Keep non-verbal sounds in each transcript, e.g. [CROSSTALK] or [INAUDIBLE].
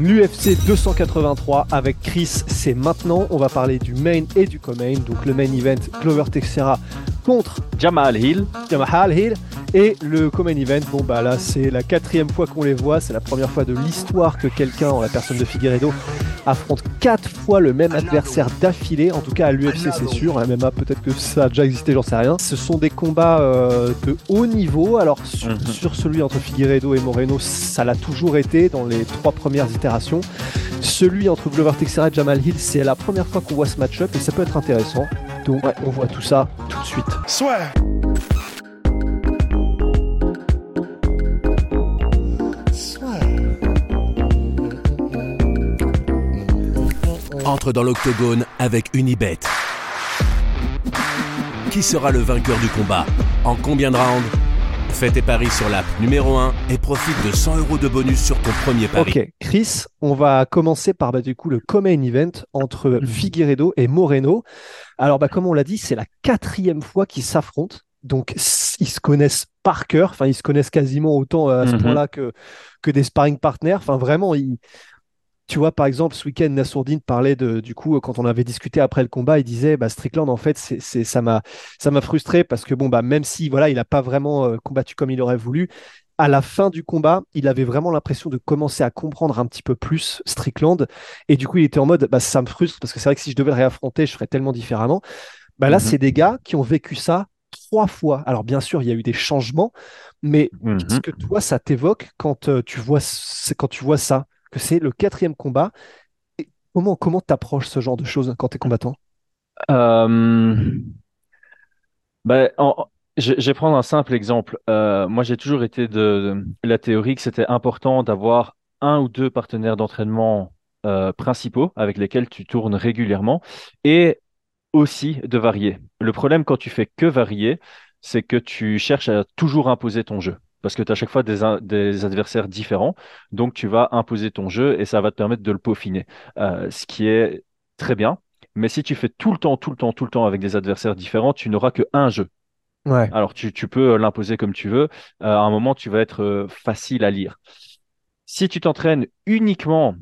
L'UFC 283 avec Chris, c'est maintenant. On va parler du main et du co-main. Donc le main event, Glover Texera contre Jamal Hill. Jamal Hill. Et le Common Event, bon bah là c'est la quatrième fois qu'on les voit, c'est la première fois de l'histoire que quelqu'un, en la personne de Figueredo, affronte quatre fois le même adversaire d'affilée, en tout cas à l'UFC c'est sûr, à MMA peut-être que ça a déjà existé, j'en sais rien. Ce sont des combats euh, de haut niveau, alors mhm. sur, celui entre Figueredo et Moreno, ça l'a toujours été dans les trois premières itérations. Celui entre Glover Teixeira et Jamal Hill, c'est la première fois qu'on voit ce match-up et ça peut être intéressant. Donc on voit tout ça tout suite. Soit. entre dans l'octogone avec Unibet. Qui sera le vainqueur du combat? En combien de rounds? Fais tes paris sur l'app numéro 1 et profite de 100 euros de bonus sur ton premier pari. Ok, Chris, on va commencer par bah, du coup le Common Event entre mhm. Figueredo et Moreno. Alors, bah, comme on l'a dit, c'est la quatrième fois qu'ils s'affrontent. Donc, ils se connaissent par cœur. Enfin, ils se connaissent quasiment autant euh, à ce mhm. point-là que, que des sparring partners. Enfin, vraiment, ils, tu vois, par exemple, ce week-end, Nassourdine parlait de, du coup, quand on avait discuté après le combat, il disait, bah, Strickland, en fait, c'est, ça m'a, ça m'a frustré parce que bon, bah, même si, voilà, il n'a pas vraiment euh, combattu comme il aurait voulu, à la fin du combat, il avait vraiment l'impression de commencer à comprendre un petit peu plus Strickland. Et du coup, il était en mode, bah, ça me frustre parce que c'est vrai que si je devais le réaffronter, je ferais tellement différemment. Bah, là, mhm. c'est des gars qui ont vécu ça trois fois. Alors, bien sûr, il y a eu des changements, mais mhm. qu'est-ce que toi, ça t'évoque quand, euh, tu vois, quand tu vois ça? Que c'est le quatrième combat. Comment comment t'approches ce genre de choses quand tu es combattant? Euh... ben, je, vais prendre un simple exemple. Euh, moi, j'ai toujours été de, la théorie que c'était important d'avoir un ou deux partenaires d'entraînement euh, principaux avec lesquels tu tournes régulièrement et aussi de varier. Le problème quand tu fais que varier, c'est que tu cherches à toujours imposer ton jeu parce que tu as à chaque fois des, adversaires différents. Donc, tu vas imposer ton jeu et ça va te permettre de le peaufiner. Euh, ce qui est très bien. Mais si tu fais tout le temps, tout le temps, tout le temps avec des adversaires différents, tu n'auras que un jeu. Ouais. Alors, tu, peux l'imposer comme tu veux. Euh, à un moment, tu vas être euh, facile à lire. Si tu t'entraînes uniquement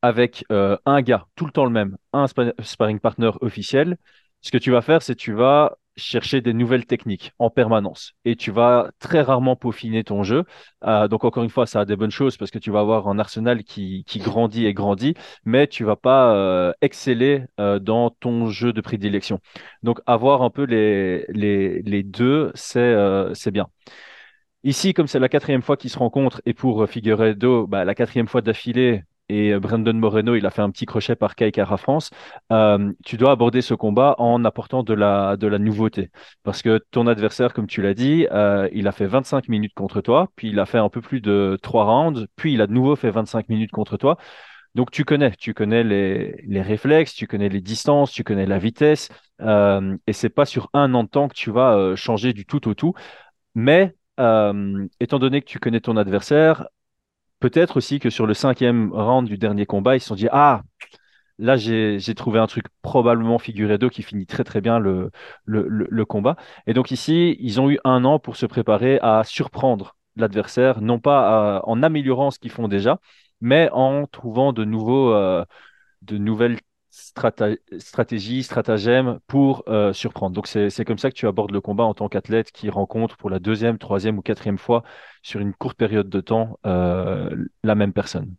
avec un gars, tout le temps le même, un sparring partner officiel, ce que tu vas faire, c'est tu vas chercher des nouvelles techniques en permanence et tu vas très rarement peaufiner ton jeu. Euh, donc encore une fois, ça a des bonnes choses parce que tu vas avoir un arsenal qui, grandit et grandit, mais tu vas pas euh, exceller euh, dans ton jeu de prédilection. Donc avoir un peu les, les, deux, c'est c'est bien. Ici, comme c'est la quatrième fois qu'ils se rencontrent, et pour Figueredo, bah, la quatrième fois d'affilée, et euh, Brandon Moreno, il a fait un petit crochet par Kaikara France. Euh, tu dois aborder ce combat en apportant de la, de la nouveauté. Parce que ton adversaire, comme tu l'as dit, euh, il a fait 25 minutes contre toi, puis il a fait un peu plus de 3 rounds, puis il a de nouveau fait 25 minutes contre toi. Donc tu connais, tu connais les, les réflexes, tu connais les distances, tu connais la vitesse, euh, et c'est pas sur un an de temps que tu vas changer du tout au tout. Mais étant donné que tu connais ton adversaire, peut-être aussi que sur le cinquième round du dernier combat, ils se sont dit Ah, là, j'ai trouvé un truc probablement figuré d'eau qui finit très très bien le, combat. Et donc ici, ils ont eu un an pour se préparer à surprendre l'adversaire, non pas en améliorant ce qu'ils font déjà, mais en trouvant de, nouveaux, euh, de nouvelles stratégie, stratagème pour euh, surprendre. Donc c'est comme ça que tu abordes le combat en tant qu'athlète qui rencontre pour la deuxième, troisième ou quatrième fois sur une courte période de temps euh, la même personne.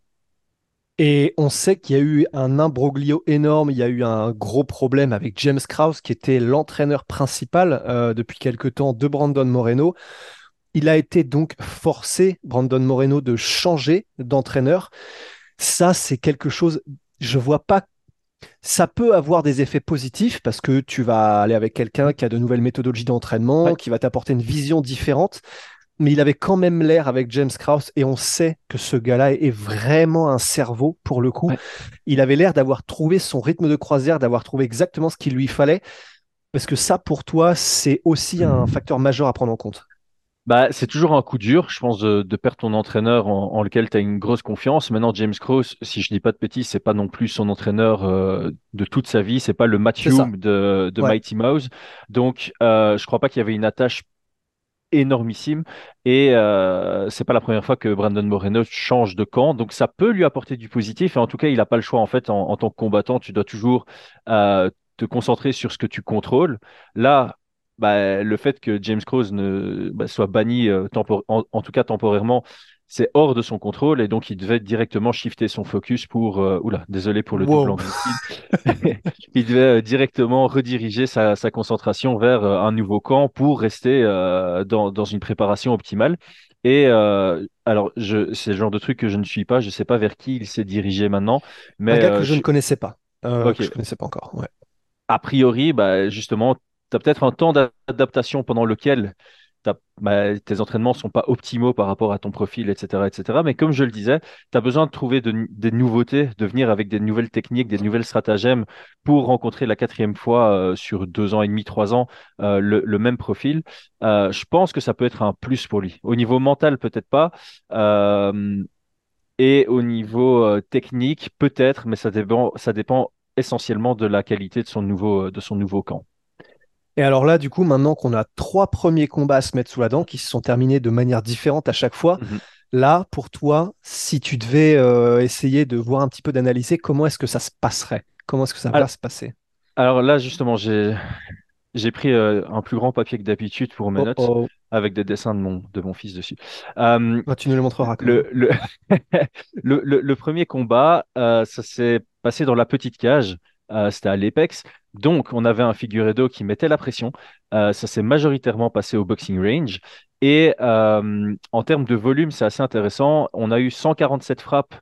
Et on sait qu'il y a eu un imbroglio énorme, il y a eu un gros problème avec James Krause, qui était l'entraîneur principal euh, depuis quelque temps de Brandon Moreno. Il a été donc forcé, Brandon Moreno, de changer d'entraîneur. Ça, c'est quelque chose, je vois pas ça peut avoir des effets positifs parce que tu vas aller avec quelqu'un qui a de nouvelles méthodologies d'entraînement, qui va t'apporter une vision différente. mais il avait quand même l'air avec James Krause et on sait que ce gars-là est vraiment un cerveau pour le coup. Il avait l'air d'avoir trouvé son rythme de croisière, d'avoir trouvé exactement ce qu'il lui fallait. Parce que ça, pour toi, c'est aussi un facteur majeur à prendre en compte. Bah, c'est toujours un coup dur, je pense, de, perdre ton entraîneur en, lequel tu as une grosse confiance. Maintenant, James Krause, si je dis pas de bêtises, c'est pas non plus son entraîneur euh, de toute sa vie, c'est pas le Matthew de, de Mighty Mouse. Donc, euh, je crois pas qu'il y avait une attache énormissime. Et euh, c'est pas la première fois que Brandon Moreno change de camp. Donc ça peut lui apporter du positif. Et en tout cas il n'a pas le choix en fait en, tant que combattant. Tu dois toujours euh, te concentrer sur ce que tu contrôles. Là bah, le fait que James ne, bah, soit banni euh, en, tout cas temporairement, c'est hors de son contrôle et donc il devait directement shifter son focus pour euh, oula désolé pour le double [LAUGHS] il devait euh, directement rediriger sa, sa concentration vers un nouveau camp pour rester dans, dans, une préparation optimale. Et alors c'est le genre de truc que je ne suis pas je sais pas vers qui il s'est dirigé maintenant mais un gars que je, ne connaissais pas que je connaissais pas encore ouais. a priori bah, justement as peut-être un temps d'adaptation pendant lequel bah, tes entraînements sont pas optimaux par rapport à ton profil, etc. etc. Mais comme je le disais, tu as besoin de trouver des nouveautés, de venir avec des nouvelles techniques, des nouvelles stratagèmes pour rencontrer la quatrième fois euh, sur deux ans et demi, trois ans, euh, le, même profil. Euh, je pense que ça peut être un plus pour lui. Au niveau mental, peut-être pas. et au niveau technique, peut-être, mais ça dépend, ça dépend essentiellement de la qualité de son nouveau, de son nouveau camp. Et alors là, du coup, maintenant qu'on a trois premiers combats à se mettre sous la dent, qui se sont terminés de manière différente à chaque fois, mhm. là, pour toi, si tu devais euh, essayer de voir un petit peu d'analyser, comment est-ce que ça se passerait? Comment est-ce que ça va se passer? Alors là, justement, j'ai j'ai pris euh, un plus grand papier que d'habitude pour mes oh, notes, oh. avec des dessins de mon, de mon fils dessus. Euh, ah, tu nous le montreras. Le, [LAUGHS] le, le, le, premier combat, ça s'est passé dans la petite cage. C'était à l'Apex. Donc, on avait un Figueredo qui mettait la pression. Euh, ça s'est majoritairement passé au boxing range. Et euh, en termes de volume, c'est assez intéressant. On a eu 147 frappes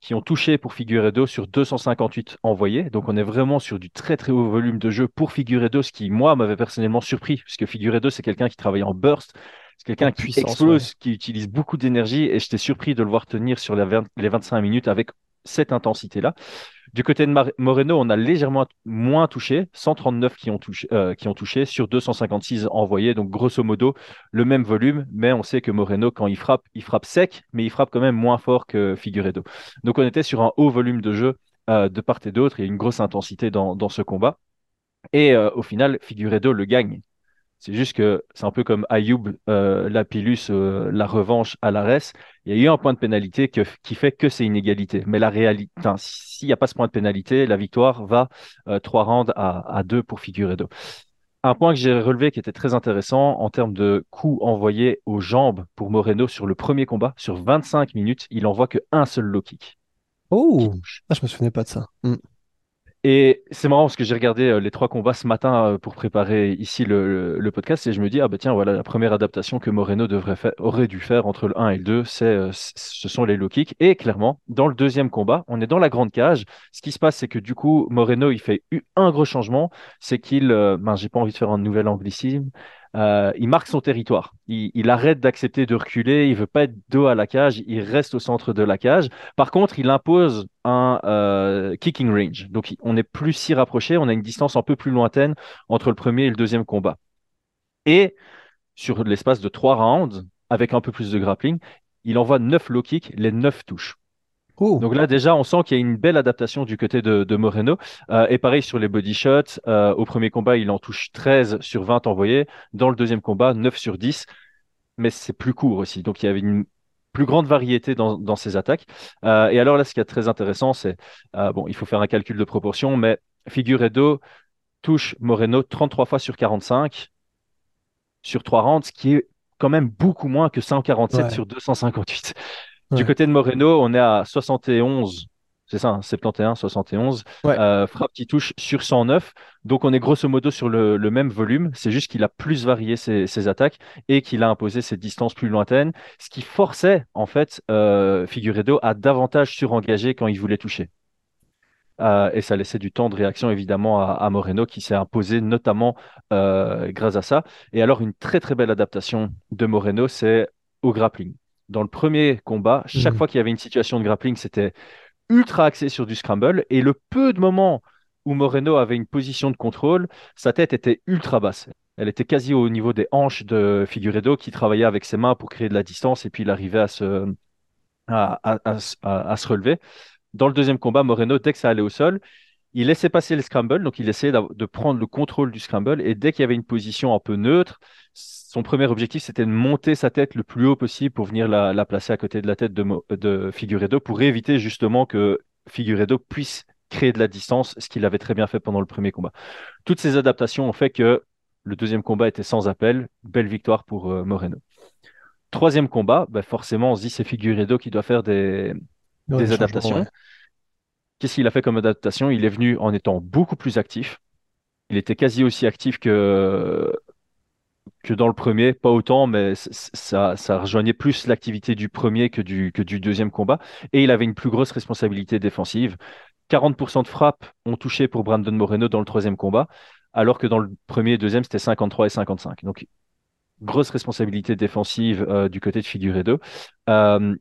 qui ont touché pour Figueredo sur 258 envoyés. Donc, on est vraiment sur du très très haut volume de jeu pour Figueredo, ce qui, moi, m'avait personnellement surpris, puisque Figueredo, c'est quelqu'un qui travaille en burst. C'est quelqu'un qui explose, qui utilise beaucoup d'énergie, et j'étais surpris de le voir tenir sur les 25 minutes avec cette intensité-là. Du côté de Moreno, on a légèrement moins touché, 139 qui ont touché, euh, qui ont touché sur 256 envoyés, donc grosso modo le même volume, mais on sait que Moreno, quand il frappe, il frappe sec, mais il frappe quand même moins fort que Figueredo. Donc on était sur un haut volume de jeu euh, de part et d'autre et une grosse intensité dans, ce combat. Et euh, au final, Figueredo le gagne. C'est juste que c'est un peu comme Ayoub, euh, Lapillus, euh, la revanche à l'ARES. Il y a eu un point de pénalité qui fait que c'est une égalité. Mais la réalité, s'il n'y a pas ce point de pénalité, la victoire va euh, trois rounds à, à deux pour Figueredo. Un point que j'ai relevé qui était très intéressant en termes de coups envoyés aux jambes pour Moreno sur le premier combat, sur 25 minutes, il envoie qu'un seul low kick. Oh, ah, je me souvenais pas de ça. Hmm. Et c'est marrant parce que j'ai regardé euh, les trois combats ce matin euh, pour préparer ici le, podcast et je me dis, ah bah tiens, voilà la première adaptation que Moreno aurait dû faire entre le 1 et le 2, c'est, euh, ce sont les low kicks. Et clairement, dans le deuxième combat, on est dans la grande cage. Ce qui se passe, c'est que du coup, Moreno, il fait un gros changement, c'est qu'il, ben, j'ai pas envie de faire un nouvel anglicisme, euh, il marque son territoire. Il, arrête d'accepter de reculer, il veut pas être dos à la cage, il reste au centre de la cage. Par contre, il impose un euh, kicking range. Donc, on n'est plus si rapproché, on a une distance un peu plus lointaine entre le premier et le deuxième combat. Et sur l'espace de trois rounds, avec un peu plus de grappling, il envoie neuf low kicks, les neuf touches. Donc là, déjà, on sent qu'il y a une belle adaptation du côté de, Moreno. Euh, et pareil sur les body shots. Euh, au premier combat, il en touche 13 sur 20 envoyés. Dans le deuxième combat, 9 sur 10. Mais c'est plus court aussi. Donc il y avait une plus grande variété dans, dans ses attaques. Euh, et alors là, ce qui est très intéressant, c'est, bon, il faut faire un calcul de proportion, mais Figueredo touche Moreno 33 fois sur 45 sur 3 rounds, ce qui est quand même beaucoup moins que 147 sur 258. Du côté de Moreno, on est à 71, c'est ça, 71, hein, 71, euh, frappe qui touche sur 109. Donc on est grosso modo sur le, même volume. C'est juste qu'il a plus varié ses, attaques et qu'il a imposé ses distances plus lointaines, ce qui forçait en fait euh, Figueredo à davantage surengager quand il voulait toucher. Euh, et ça laissait du temps de réaction évidemment à, Moreno qui s'est imposé notamment grâce à ça. Et alors une très très belle adaptation de Moreno, c'est au grappling. Dans le premier combat, chaque mhm. fois qu'il y avait une situation de grappling, c'était ultra axé sur du scramble. Et le peu de moments où Moreno avait une position de contrôle, sa tête était ultra basse. Elle était quasi au niveau des hanches de Figueredo qui travaillait avec ses mains pour créer de la distance et puis il arrivait à se, à se relever. Dans le deuxième combat, Moreno, dès que ça allait au sol, il laissait passer le scramble, donc il essayait de prendre le contrôle du scramble, et dès qu'il y avait une position un peu neutre, son premier objectif, c'était de monter sa tête le plus haut possible pour venir la, placer à côté de la tête de, de Figueredo, pour éviter justement que Figueredo puisse créer de la distance, ce qu'il avait très bien fait pendant le premier combat. Toutes ces adaptations ont fait que le deuxième combat était sans appel, belle victoire pour euh, Moreno. Troisième combat, bah, forcément, on se dit c'est Figueredo qui doit faire des, des adaptations. Qu'est-ce qu'il a fait comme adaptation? Il est venu en étant beaucoup plus actif. Il était quasi aussi actif que, que dans le premier, pas autant, mais ça, ça rejoignait plus l'activité du premier que du, que du deuxième combat. Et il avait une plus grosse responsabilité défensive. 40% de frappes ont touché pour Brandon Moreno dans le troisième combat, alors que dans le premier et deuxième, c'était 53 et 55. Donc, grosse responsabilité défensive euh, du côté de Figueredo. Euh,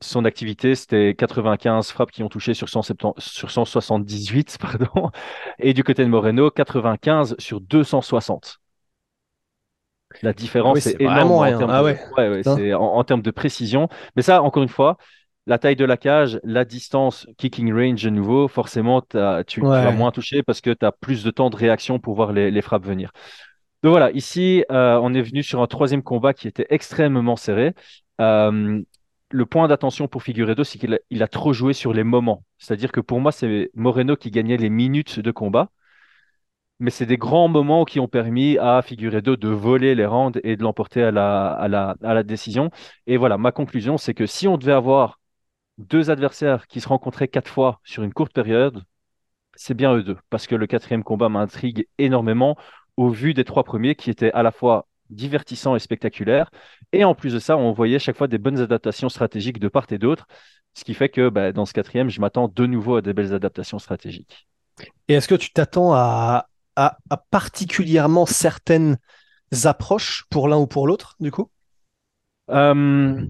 son activité, c'était 95 frappes qui ont touché sur, 178, [LAUGHS] pardon. Et du côté de Moreno, 95 sur 260. La différence est, énorme en termes, ah de... en, termes de précision. Mais ça, encore une fois, la taille de la cage, la distance, kicking range de nouveau, forcément, tu, vas moins toucher parce que tu as plus de temps de réaction pour voir les, frappes venir. Donc voilà, ici, euh, on est venu sur un troisième combat qui était extrêmement serré. Euh, le point d'attention pour Figueredo, c'est qu'il a, trop joué sur les moments. C'est-à-dire que pour moi, c'est Moreno qui gagnait les minutes de combat. Mais c'est des grands moments qui ont permis à Figueredo de voler les rounds et de l'emporter à la, décision. Et voilà, ma conclusion, c'est que si on devait avoir deux adversaires qui se rencontraient quatre fois sur une courte période, c'est bien eux deux. Parce que le quatrième combat m'intrigue énormément au vu des trois premiers qui étaient à la fois divertissant et spectaculaire. Et en plus de ça, on voyait chaque fois des bonnes adaptations stratégiques de part et d'autre, ce qui fait que bah, dans ce quatrième, je m'attends de nouveau à des belles adaptations stratégiques. Et est-ce que tu t'attends à, à, particulièrement certaines approches pour l'un ou pour l'autre, du coup? Euh,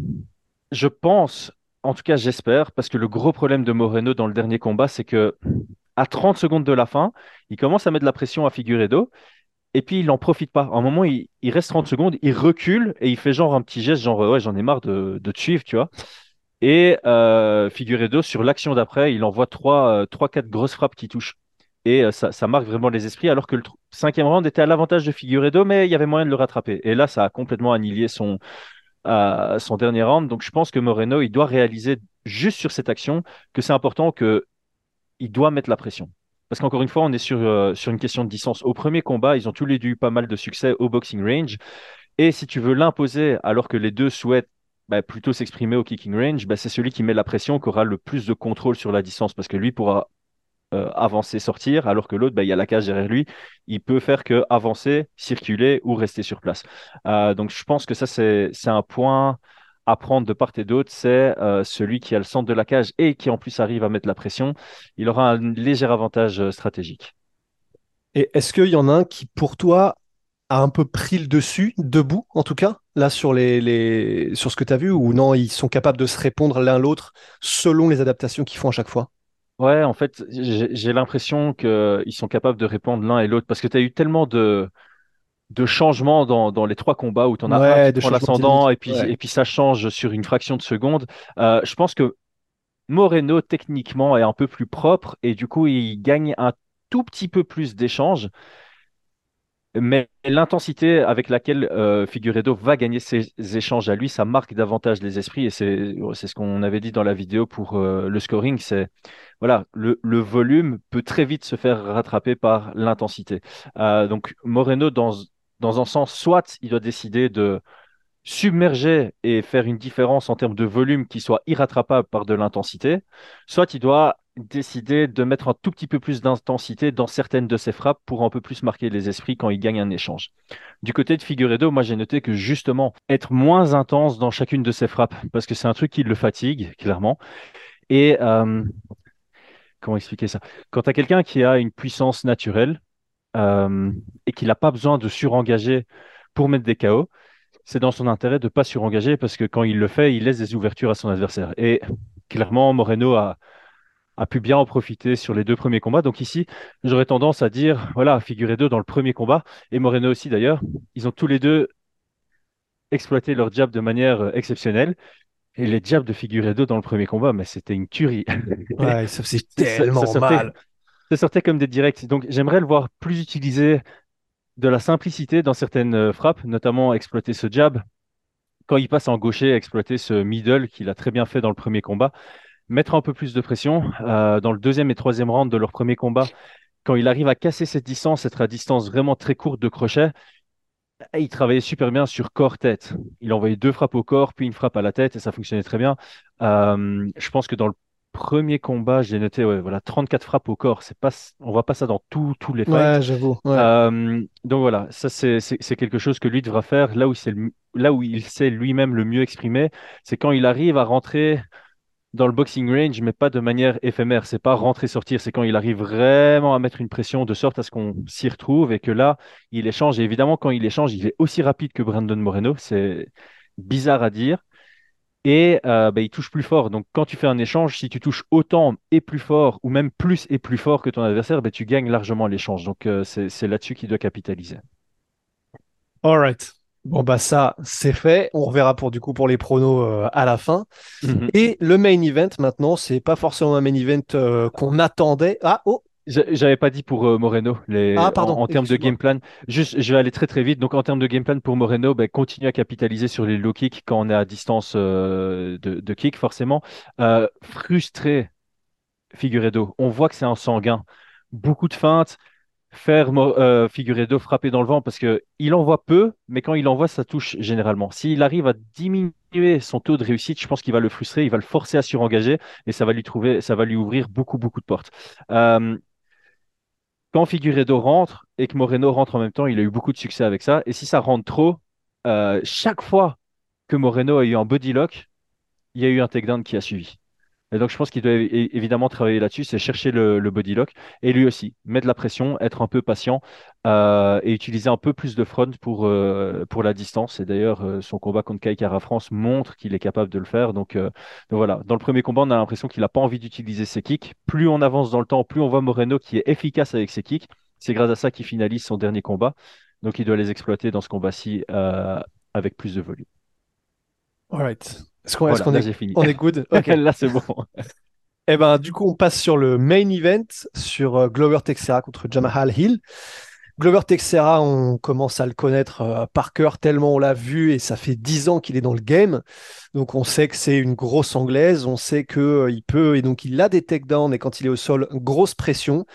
Je pense, en tout cas j'espère, parce que le gros problème de Moreno dans le dernier combat, c'est que à 30 secondes de la fin, il commence à mettre de la pression à Figueredo et puis il n'en profite pas. À un moment, il, reste 30 secondes, il recule et il fait genre un petit geste, genre ouais, j'en ai marre de, te suivre, tu vois. Et euh, sur l'action d'après, il envoie 3-4 euh, grosses frappes qui touchent. Et euh, ça, marque vraiment les esprits, alors que le cinquième round était à l'avantage de Figueredo, mais il y avait moyen de le rattraper. Et là, ça a complètement annihilé son, son dernier round. Donc je pense que Moreno, il doit réaliser juste sur cette action que c'est important que il doit mettre la pression. Parce qu'encore une fois, on est sur, euh, une question de distance. Au premier combat, ils ont tous les deux eu pas mal de succès au boxing range. Et si tu veux l'imposer alors que les deux souhaitent bah, plutôt s'exprimer au kicking range, bah, c'est celui qui met la pression qui aura le plus de contrôle sur la distance parce que lui pourra euh, avancer, sortir, alors que l'autre, bah, il y a la cage derrière lui. Il peut faire que avancer, circuler ou rester sur place. Euh, donc je pense que ça, c'est un point à prendre de part et d'autre, c'est euh, celui qui a le centre de la cage et qui en plus arrive à mettre la pression. Il aura un léger avantage stratégique. Et est-ce qu'il y en a un qui, pour toi, a un peu pris le dessus, debout en tout cas, là sur, les, sur ce que tu as vu, ou non, ils sont capables de se répondre l'un l'autre selon les adaptations qu'ils font à chaque fois? Ouais, en fait, j'ai l'impression qu'ils sont capables de répondre l'un et l'autre parce que tu as eu tellement de, de changement dans, dans, les trois combats où tu en as un qui prend l'ascendant et puis, et puis ça change sur une fraction de seconde. Euh, je pense que Moreno, techniquement, est un peu plus propre et du coup, il gagne un tout petit peu plus d'échanges. Mais l'intensité avec laquelle euh, Figueredo va gagner ses échanges à lui, ça marque davantage les esprits. Et c'est ce qu'on avait dit dans la vidéo pour euh, le scoring. C'est voilà, le, le, volume peut très vite se faire rattraper par l'intensité. Euh, donc Moreno, dans, dans un sens, soit il doit décider de submerger et faire une différence en termes de volume qui soit irrattrapable par de l'intensité, soit il doit décider de mettre un tout petit peu plus d'intensité dans certaines de ses frappes pour un peu plus marquer les esprits quand il gagne un échange. Du côté de Figueredo, moi j'ai noté que justement être moins intense dans chacune de ses frappes, parce que c'est un truc qui le fatigue, clairement. Et euh, comment expliquer ça? Quand tu quelqu'un qui a une puissance naturelle euh, et qu'il n'a pas besoin de surengager pour mettre des KO, c'est dans son intérêt de ne pas surengager parce que quand il le fait, il laisse des ouvertures à son adversaire. Et clairement, Moreno a, a pu bien en profiter sur les deux premiers combats. Donc ici, j'aurais tendance à dire, voilà, deux dans le premier combat, et Moreno aussi d'ailleurs, ils ont tous les deux exploité leur jab de manière euh, exceptionnelle. Et les jabs de Figueredo dans le premier combat, mais c'était une tuerie. Ouais, [LAUGHS] ça faisait tellement ça sortait, mal. Ça sortait comme des directs. Donc j'aimerais le voir plus utiliser de la simplicité dans certaines euh, frappes, notamment exploiter ce jab. Quand il passe en gaucher, exploiter ce middle qu'il a très bien fait dans le premier combat. Mettre un peu plus de pression. Euh, dans le deuxième et troisième round de leur premier combat, quand il arrive à casser cette distance, être à distance vraiment très courte de crochet, il travaillait super bien sur corps-tête. Il envoyait deux frappes au corps, puis une frappe à la tête, et ça fonctionnait très bien. Euh, je pense que dans le premier combat, j'ai noté ouais, voilà, 34 frappes au corps. C'est pas, on voit pas ça dans tous les fights. Ouais, j'avoue. ouais. Euh, donc voilà, ça c'est quelque chose que lui devra faire. Là où, le- là où il sait lui-même le mieux exprimer, c'est quand il arrive à rentrer dans le boxing range, mais pas de manière éphémère. C'est pas rentrer-sortir, c'est quand il arrive vraiment à mettre une pression de sorte à ce qu'on s'y retrouve et que là, il échange. Et évidemment, quand il échange, il est aussi rapide que Brandon Moreno. C'est bizarre à dire. Et euh, bah, il touche plus fort. Donc, quand tu fais un échange, si tu touches autant et plus fort, ou même plus et plus fort que ton adversaire, bah, tu gagnes largement l'échange. Donc, euh, c'est là-dessus qu'il doit capitaliser. All right. Bon, bah ça, c'est fait. On reverra pour du coup pour les pronos euh, à la fin. Mhm. Et le main event maintenant, c'est pas forcément un main event qu'on attendait. Ah, oh, J'avais pas dit pour euh, Moreno les, Ah, pardon, en, en termes de game plan. Juste, je vais aller très très vite. Donc en termes de game plan pour Moreno, ben, continue à capitaliser sur les low kicks quand on est à distance euh, de, de kick forcément. Euh, frustré Figueredo, on voit que c'est un sanguin. Beaucoup de feintes. Faire euh, Figueredo frapper dans le vent parce que il envoie peu, mais quand il envoie, ça touche généralement. S'il arrive à diminuer son taux de réussite, je pense qu'il va le frustrer, il va le forcer à surengager et ça va lui trouver, ça va lui ouvrir beaucoup beaucoup de portes. Quand Figueredo rentre et que Moreno rentre en même temps, il a eu beaucoup de succès avec ça. Et si ça rentre trop, euh, chaque fois que Moreno a eu un body lock, il y a eu un takedown qui a suivi. Et donc, je pense qu'il doit évidemment travailler là-dessus, c'est chercher le, le body lock. Et lui aussi, mettre la pression, être un peu patient euh, et utiliser un peu plus de front pour, euh, pour la distance. Et d'ailleurs, euh, son combat contre Kai Kara France montre qu'il est capable de le faire. Donc, donc voilà, dans le premier combat, on a l'impression qu'il n'a pas envie d'utiliser ses kicks. Plus on avance dans le temps, plus on voit Moreno qui est efficace avec ses kicks. C'est grâce à ça qu'il finalise son dernier combat. Donc, il doit les exploiter dans ce combat-ci avec plus de volume. all right. Est-ce qu'on est, là, fini. on est good? [LAUGHS] Ok. là, c'est bon. Eh ben, du coup, on passe sur le main event, sur euh, Glover Teixeira contre Jamal Hill. Glover Teixeira, on commence à le connaître euh, par cœur tellement on l'a vu et ça fait dix ans qu'il est dans le game. Donc on sait que c'est une grosse anglaise, on sait que euh, il peut et donc il a des takedowns et quand il est au sol, grosse pression.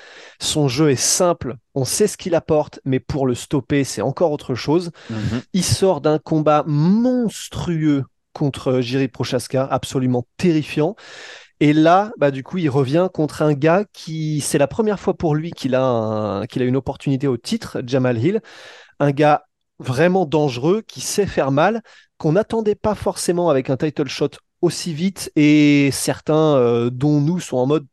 Son jeu est simple, on sait ce qu'il apporte, mais pour le stopper, c'est encore autre chose. Mhm. Il sort d'un combat monstrueux contre Jiri Prochaska, absolument terrifiant. Et là, bah, du coup, il revient contre un gars qui, c'est la première fois pour lui qu'il a, qu'il a une opportunité au titre, Jamal Hill. Un gars vraiment dangereux, qui sait faire mal, qu'on n'attendait pas forcément avec un title shot aussi vite. Et certains, euh, dont nous, sont en mode,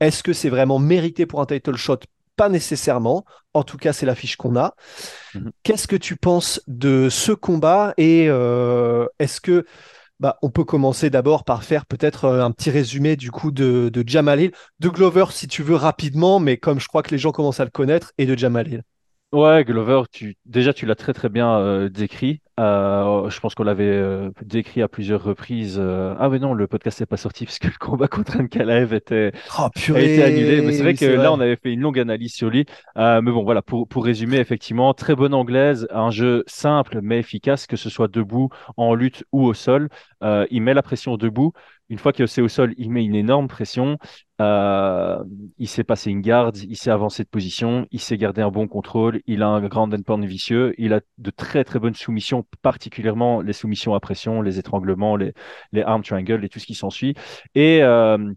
est-ce que c'est vraiment mérité pour un title shot? Pas nécessairement. En tout cas, c'est l'affiche qu'on a. Mhm. Qu'est-ce que tu penses de ce combat et euh, est-ce que bah, on peut commencer d'abord par faire peut-être euh, un petit résumé du coup de, de Jamal Hill, de Glover si tu veux rapidement, mais comme je crois que les gens commencent à le connaître, et de Jamal Hill. Ouais, Glover, tu... déjà tu l'as très très bien euh, décrit. Euh, je pense qu'on l'avait euh, décrit à plusieurs reprises. euh, Ah mais non, le podcast n'est pas sorti parce que le combat [LAUGHS] contre Ankalaev était Oh a purée été annulé. Mais c'est vrai oui, que c'est là, vrai. on avait fait une longue analyse sur lui. Euh, mais bon, voilà, pour, pour résumer, effectivement, très bonne anglaise, un jeu simple mais efficace, que ce soit debout, en lutte ou au sol. Euh, il met la pression debout. Une fois que c'est au sol, il met une énorme pression. Euh, il sait passer une garde, il sait avancer de position, il sait garder un bon contrôle, il a un grand endpoint vicieux, il a de très très bonnes soumissions, particulièrement les soumissions à pression, les étranglements, les, les arm triangles et tout ce qui s'ensuit. Et euh,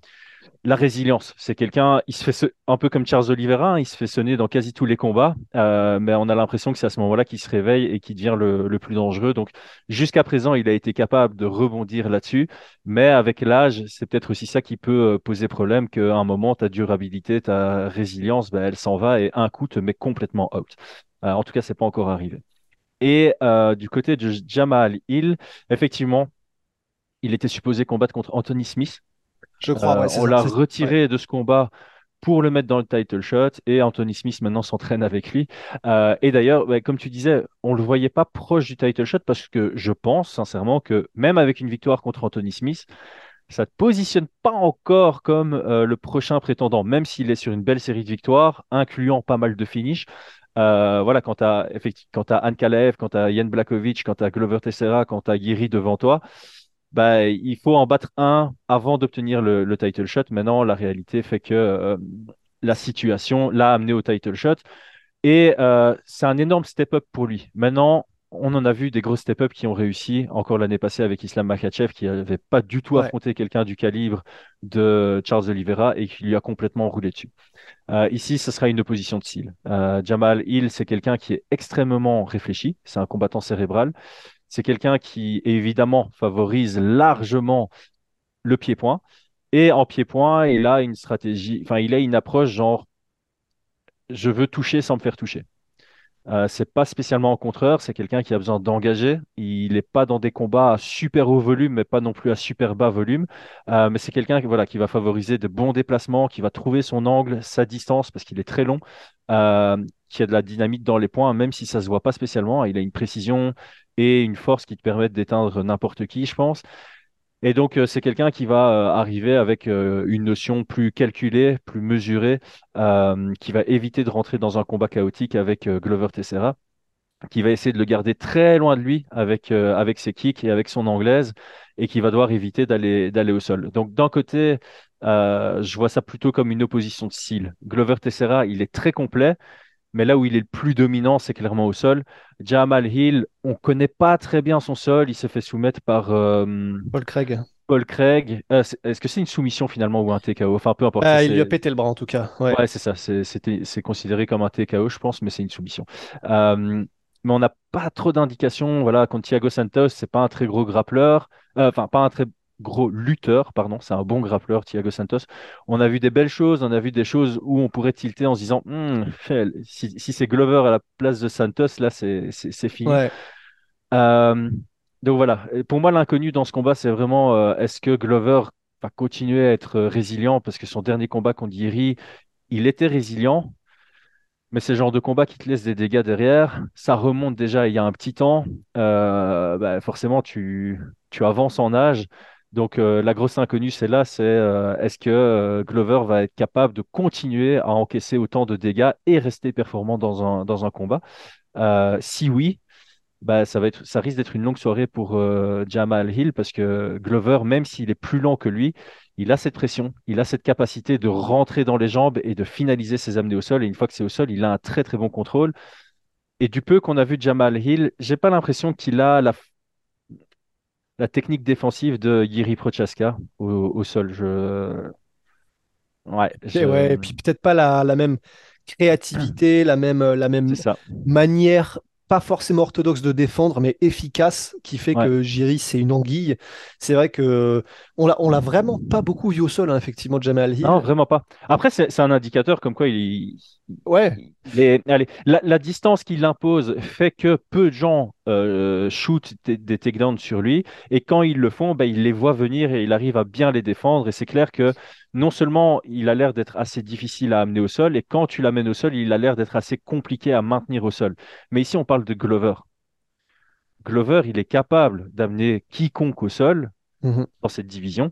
la résilience. C'est quelqu'un, il se fait un peu comme Charles Oliveira, hein, il se fait sonner dans quasi tous les combats, euh, mais on a l'impression que c'est à ce moment-là qu'il se réveille et qu'il devient le, plus dangereux. Donc jusqu'à présent, il a été capable de rebondir là-dessus, mais avec l'âge, c'est peut-être aussi ça qui peut euh, poser problème, qu'à un moment, ta durabilité, ta résilience, ben, elle s'en va et un coup te met complètement out. Euh, en tout cas, c'est pas encore arrivé. Et du côté de Jamal Hill, effectivement, il était supposé combattre contre Anthony Smith je crois. Euh, on l'a retiré de ce combat pour le mettre dans le title shot et Anthony Smith maintenant s'entraîne avec lui. Euh, et d'ailleurs, comme tu disais, on le voyait pas proche du title shot parce que je pense sincèrement que même avec une victoire contre Anthony Smith, ça ne te positionne pas encore comme euh, le prochain prétendant, même s'il est sur une belle série de victoires, incluant pas mal de finishes. voilà, quand tu as, as Anne Kalev, quand tu as Yann Blakovic, quand tu as Glover Teixeira, quand tu as Giri devant toi, bah, il faut en battre un avant d'obtenir le, title shot. Maintenant, la réalité fait que euh, la situation l'a amené au title shot. Et euh, c'est un énorme step-up pour lui. Maintenant, on en a vu des gros step-up qui ont réussi. Encore l'année passée avec Islam Makhachev, qui n'avait pas du tout affronté quelqu'un du calibre de Charles Oliveira et qui lui a complètement roulé dessus. Euh, ici, ce sera une opposition de style. Jamal Hill, c'est quelqu'un qui est extrêmement réfléchi. C'est un combattant cérébral. C'est quelqu'un qui, évidemment, favorise largement le pied-point. Et en pied-point, il a une stratégie, enfin, il a une approche genre, je veux toucher sans me faire toucher. Euh, c'est pas spécialement en contreur, c'est quelqu'un qui a besoin d'engager. Il n'est pas dans des combats à super haut volume, mais pas non plus à super bas volume. Euh, mais c'est quelqu'un voilà, qui va favoriser de bons déplacements, qui va trouver son angle, sa distance, parce qu'il est très long, euh, qui a de la dynamique dans les points, même si ça se voit pas spécialement. Il a une précision, et une force qui te permet d'éteindre n'importe qui, je pense. Et donc, euh, c'est quelqu'un qui va euh, arriver avec euh, une notion plus calculée, plus mesurée, qui va éviter de rentrer dans un combat chaotique avec Glover Tessera, qui va essayer de le garder très loin de lui avec, ses kicks et avec son anglaise, et qui va devoir éviter d'aller d'aller au sol. Donc, d'un côté, je vois ça plutôt comme une opposition de style. Glover Tessera, il est très complet, mais là où il est le plus dominant, c'est clairement au sol. Jamal Hill, on ne connaît pas très bien son sol. Il s'est fait soumettre par euh, Paul Craig. Paul Craig. Euh, est-ce que c'est une soumission finalement ou un TKO Enfin, peu importe. Ah, il lui a pété le bras en tout cas. Ouais, c'est ça. C'est considéré comme un TKO, je pense, mais c'est une soumission. Euh, mais on n'a pas trop d'indications. Voilà, contre Thiago Santos, c'est pas un très gros grappleur. Enfin, pas un très gros lutteur, pardon, c'est un bon grappleur, Thiago Santos. On a vu des belles choses, on a vu des choses où on pourrait tilter en se disant, hmm, si, c'est Glover à la place de Santos, là, c'est fini. Euh, donc voilà, pour moi, l'inconnu dans ce combat, c'est vraiment euh, est-ce que Glover va continuer à être résilient? Parce que son dernier combat contre Yeri, il était résilient, mais c'est le genre de combat qui te laisse des dégâts derrière. Ça remonte déjà il y a un petit temps. Euh, bah, forcément, tu, tu avances en âge. Donc euh, la grosse inconnue, c'est là, c'est euh, est-ce que euh, Glover va être capable de continuer à encaisser autant de dégâts et rester performant dans un, dans un combat? Si oui, bah, ça, va être, ça risque d'être une longue soirée pour Jamal Hill parce que Glover, même s'il est plus lent que lui, il a cette pression, il a cette capacité de rentrer dans les jambes et de finaliser ses amenées au sol. Et une fois que c'est au sol, il a un très très bon contrôle. Et du peu qu'on a vu Jamal Hill, j'ai pas l'impression qu'il a la la technique défensive de Yiri Prochaska au, sol. Je... Ouais, ouais, et puis peut-être pas la, même créativité, la même, la même manière pas forcément orthodoxe de défendre, mais efficace, qui fait que Jiri, c'est une anguille. C'est vrai que on l'a, on l'a vraiment pas beaucoup vu au sol, hein, effectivement, Jamal Hill. Non, vraiment pas. Après, c'est, un indicateur comme quoi il. Ouais. allez, la, distance qu'il impose fait que peu de gens euh, shootent des, takedowns sur lui, et quand ils le font, ben, il les voit venir et il arrive à bien les défendre. Et c'est clair que non seulement il a l'air d'être assez difficile à amener au sol, et quand tu l'amènes au sol, il a l'air d'être assez compliqué à maintenir au sol. Mais ici, on parle de Glover. Glover, il est capable d'amener quiconque au sol mhm. dans cette division,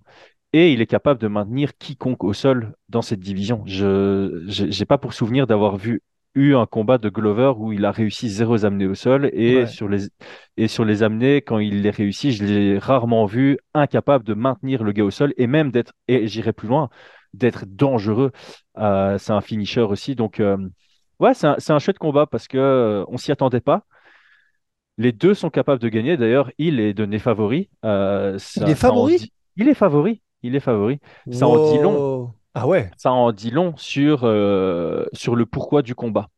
et il est capable de maintenir quiconque au sol dans cette division. Je n'ai pas pour souvenir d'avoir vu eu un combat de Glover où il a réussi zéro amener au sol et sur les et sur les amener quand il les réussi, je l'ai rarement vu incapable de maintenir le gars au sol et même d'être et j'irai plus loin d'être dangereux. Euh, c'est un finisher aussi donc euh, ouais c'est un, un chouette combat parce que euh, on s'y attendait pas. Les deux sont capables de gagner. D'ailleurs, il est donné favori. il est favori. Il est favori. il est favori. Ça en dit long. Ah ouais. Ça en dit long sur, euh, sur le pourquoi du combat.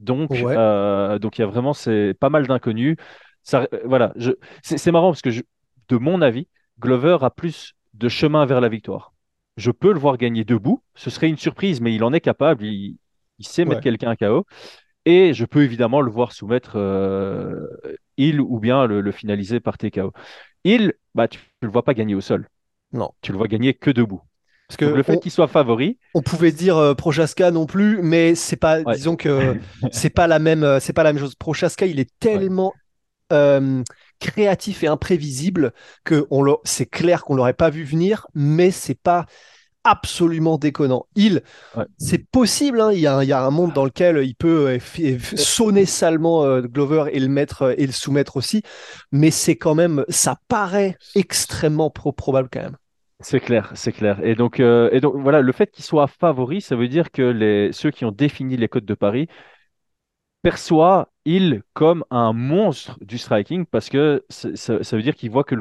Donc, Ouais. euh, donc il y a vraiment pas mal d'inconnus. Ça, euh, voilà, je, c'est marrant parce que je- de mon avis, Glover a plus de chemin vers la victoire. Je peux le voir gagner debout. Ce serait une surprise, mais il en est capable. Il, il sait mettre Ouais. quelqu'un KO. Et je peux évidemment le voir soumettre euh, Hill ou bien le, le finaliser par TKO. Hill, bah, tu ne le vois pas gagner au sol. Non. Tu le vois gagner que debout. Parce que Donc, le fait qu'il soit favori, on pouvait dire euh, Prochaska non plus, mais c'est pas, Ouais. disons que [LAUGHS] c'est pas la même, euh, c'est pas la même chose. Prochaska, il est tellement euh, créatif et imprévisible que on c'est clair qu'on l'aurait pas vu venir, mais c'est pas absolument déconnant. Il, Ouais. c'est possible, hein, il y a, un- il y a un monde dans lequel il peut euh, f- sonner salement euh, Glover et le mettre euh, et le soumettre aussi, mais c'est quand même, ça paraît extrêmement pro- probable quand même. c'est clair, c'est clair. Et donc, euh, et donc voilà, le fait qu'il soit favori, ça veut dire que les, ceux qui ont défini les codes de Paris perçoit il comme un monstre du striking parce que ça, veut dire qu'ils voient que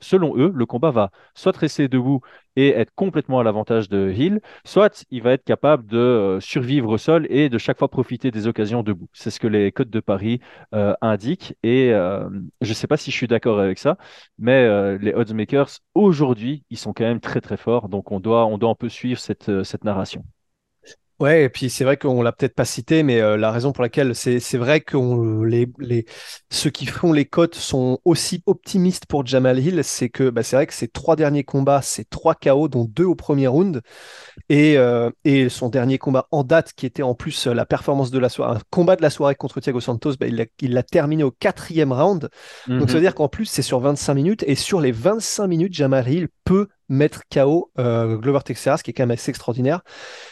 selon eux, le combat va soit rester debout et être complètement à l'avantage de Hill, soit il va être capable de euh, survivre au sol et de chaque fois profiter des occasions debout. C'est ce que les codes de Paris euh, indiquent et euh, je ne sais pas si je suis d'accord avec ça, mais les oddsmakers aujourd'hui, ils sont quand même très très forts, donc on doit, un peu suivre cette narration. Ouais, et puis c'est vrai qu'on l'a peut-être pas cité, mais euh, la raison pour laquelle c'est c'est vrai que on- les, les ceux qui font les cotes sont aussi optimistes pour Jamal Hill, c'est que bah, c'est vrai que ses trois derniers combats, c'est trois KO, dont deux au premier round, et, euh, et son dernier combat en date, qui était en plus euh, la performance de la soirée, un combat de la soirée contre Thiago Santos, bah, il l'a il l'a terminé au quatrième round. Donc ça veut Mhm. dire qu'en plus c'est sur 25 minutes, et sur les 25 minutes, Jamal Hill peut mettre KO euh, Glover ce qui est quand même assez extraordinaire.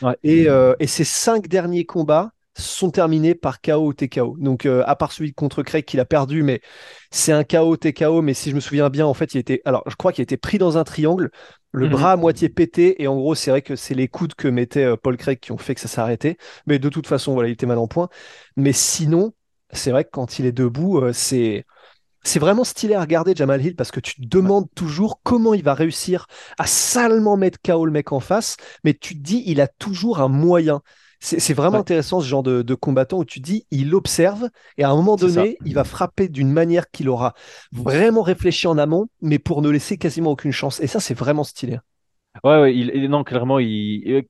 Ouais. Et, euh, et ces cinq derniers combats sont terminés par KO ou TKO. Donc, euh, à part celui contre Craig qu'il a perdu, mais c'est un KO TKO. Mais si je me souviens bien, en fait, il était. Alors, je crois qu'il était pris dans un triangle, le Mhm. bras à moitié pété. Et en gros, c'est vrai que c'est les coudes que mettait euh, Paul Craig qui ont fait que ça s'est arrêté. Mais de toute façon, voilà, il était mal en point. Mais sinon, c'est vrai que quand il est debout, c'est. C'est vraiment stylé à regarder Jamal Hill parce que tu te demandes toujours comment il va réussir à salement mettre KO le mec en face, mais tu te dis il a toujours un moyen. C'est vraiment Ouais. intéressant ce genre de, de combattant où tu dis il observe et à un moment donné il va frapper d'une manière qu'il aura vraiment réfléchi en amont, mais pour ne laisser quasiment aucune chance. Et ça c'est vraiment stylé. Ouais, ouais, il- non, clairement, il,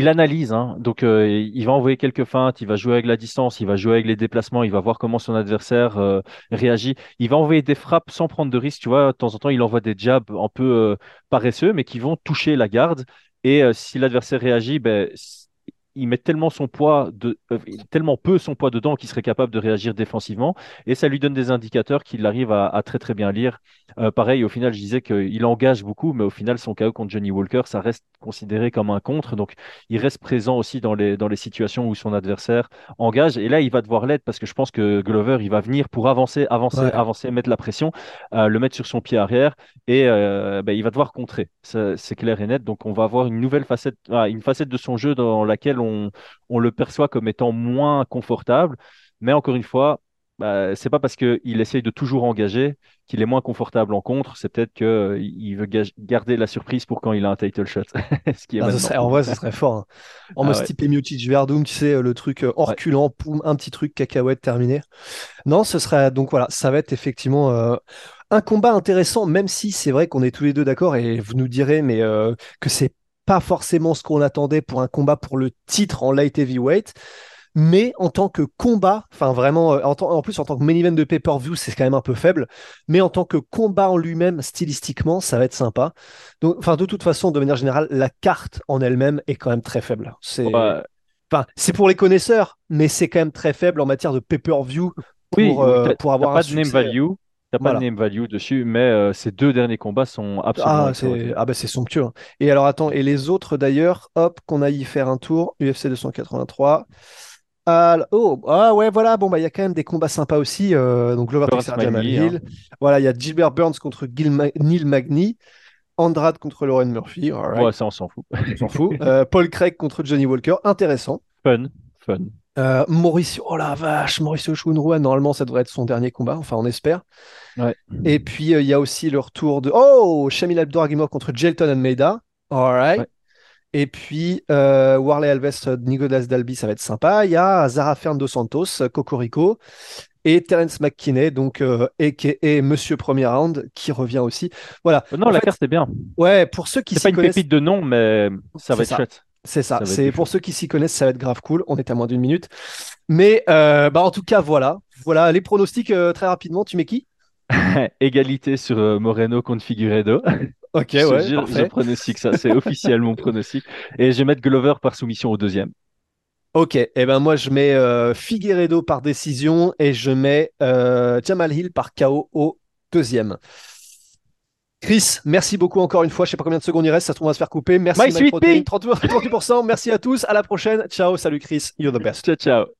il analyse. Hein. Donc, euh, il va envoyer quelques feintes, il va jouer avec la distance, il va jouer avec les déplacements, il va voir comment son adversaire euh, réagit. Il va envoyer des frappes sans prendre de risque. Tu vois, de temps en temps, il envoie des jabs un peu euh, paresseux, mais qui vont toucher la garde. Et si l'adversaire réagit, ben, il met tellement son poids de, euh, tellement peu son poids dedans qu'il serait capable de réagir défensivement. Et ça lui donne des indicateurs qu'il arrive à, à très très bien lire. Euh, pareil, au final, je disais qu'il engage beaucoup, mais au final, son KO contre Johnny Walker, ça reste considéré comme un contre. Donc, il reste présent aussi dans les, dans les situations où son adversaire engage. Et là, il va devoir l'aide parce que je pense que Glover, il va venir pour avancer, avancer, Ouais. avancer, mettre la pression, euh, le mettre sur son pied arrière et ben, il va devoir contrer. C'est clair et net. Donc, on va avoir une nouvelle facette, ah, une facette de son jeu dans laquelle on, on le perçoit comme étant moins confortable. Mais encore une fois, bah, c'est pas parce qu'il essaye de toujours engager qu'il est moins confortable en contre, c'est peut-être qu'il veut garder la surprise pour quand il a un title shot. [LAUGHS] Ce qui est Ah, serait- en vrai, ce serait fort. hein. [LAUGHS] En Ah mode ouais. type Miocic Verdum, tu sais, le truc euh, Ouais. reculant, poum, un petit truc cacahuète terminé. Non, ce serait donc voilà, ça va être effectivement euh, un combat intéressant, même si c'est vrai qu'on est tous les deux d'accord et vous nous direz, mais euh, que c'est pas forcément ce qu'on attendait pour un combat pour le titre en light heavyweight. Mais en tant que combat, enfin vraiment, euh, en, plus en tant que main event de pay-per-view, c'est quand même un peu faible. Mais en tant que combat en lui-même, stylistiquement, ça va être sympa. Donc, enfin, de toute façon, de manière générale, la carte en elle-même est quand même très faible. C'est, Ouais. enfin, c'est pour les connaisseurs, mais c'est quand même très faible en matière de pay-per-view pour, Oui, euh, pour t'as avoir pas un de name value. T'as pas Voilà. de name value dessus, mais euh, ces deux derniers combats sont absolument Ah, c'est ah bah c'est somptueux. hein. Et alors attends, et les autres d'ailleurs, hop, qu'on aille y faire un tour, UFC 283. Ah, oh, ah ouais, voilà, bon bah il y a quand même des combats sympas aussi. euh, donc Glover Burns Magny, Hill. Voilà, il y a Gilbert Burns contre Gil Ma- Neil Magny, Andrade contre Lauren Murphy, Ouais, ça, on s'en fout. on s'en fout. Euh, Paul Craig contre Johnny Walker, intéressant. Fun, fun. Euh, Mauricio, oh la vache, Mauricio Chunrua, normalement ça devrait être son dernier combat, enfin on espère. Ouais. Et puis euh, il y a aussi le retour de oh Shamil Abduragimov contre Jelton Almeida. Alright. Ouais. Et puis, euh, Warley Alves, Nicolas Dalby, ça va être sympa. Il y a Zara Fernando Santos, Cocorico, et Terence McKinney, donc, euh, a.k.a. Monsieur Premier Round, qui revient aussi. Voilà. Non, En la fait, carte est bien. Ouais, pour ceux qui C'est pas une pépite de nom, mais ça va être ça. chouette. C'est ça. C'est pour ceux qui s'y connaissent, ça va être grave cool. On est à moins d'une minute. Mais, euh, bah, en tout cas, voilà. Voilà, les pronostics, euh, très rapidement. Tu mets qui? [LAUGHS] Égalité sur euh, Moreno contre Figueiredo. [LAUGHS] Ok, Je ouais, je pronostique ça. C'est [LAUGHS] officiel mon pronostic. Et je vais mettre Glover par soumission au deuxième. Ok, et ben moi je mets Figueiredo par décision et je mets Jamal Hill par KO au deuxième. Chris, merci beaucoup encore une fois. Je sais pas combien de secondes il reste, ça se trouve on va se faire couper. Merci Mike sweet Protein, pea. 30 38%. Merci à tous, à la prochaine. Ciao, salut Chris, you're the best. Ciao, ciao.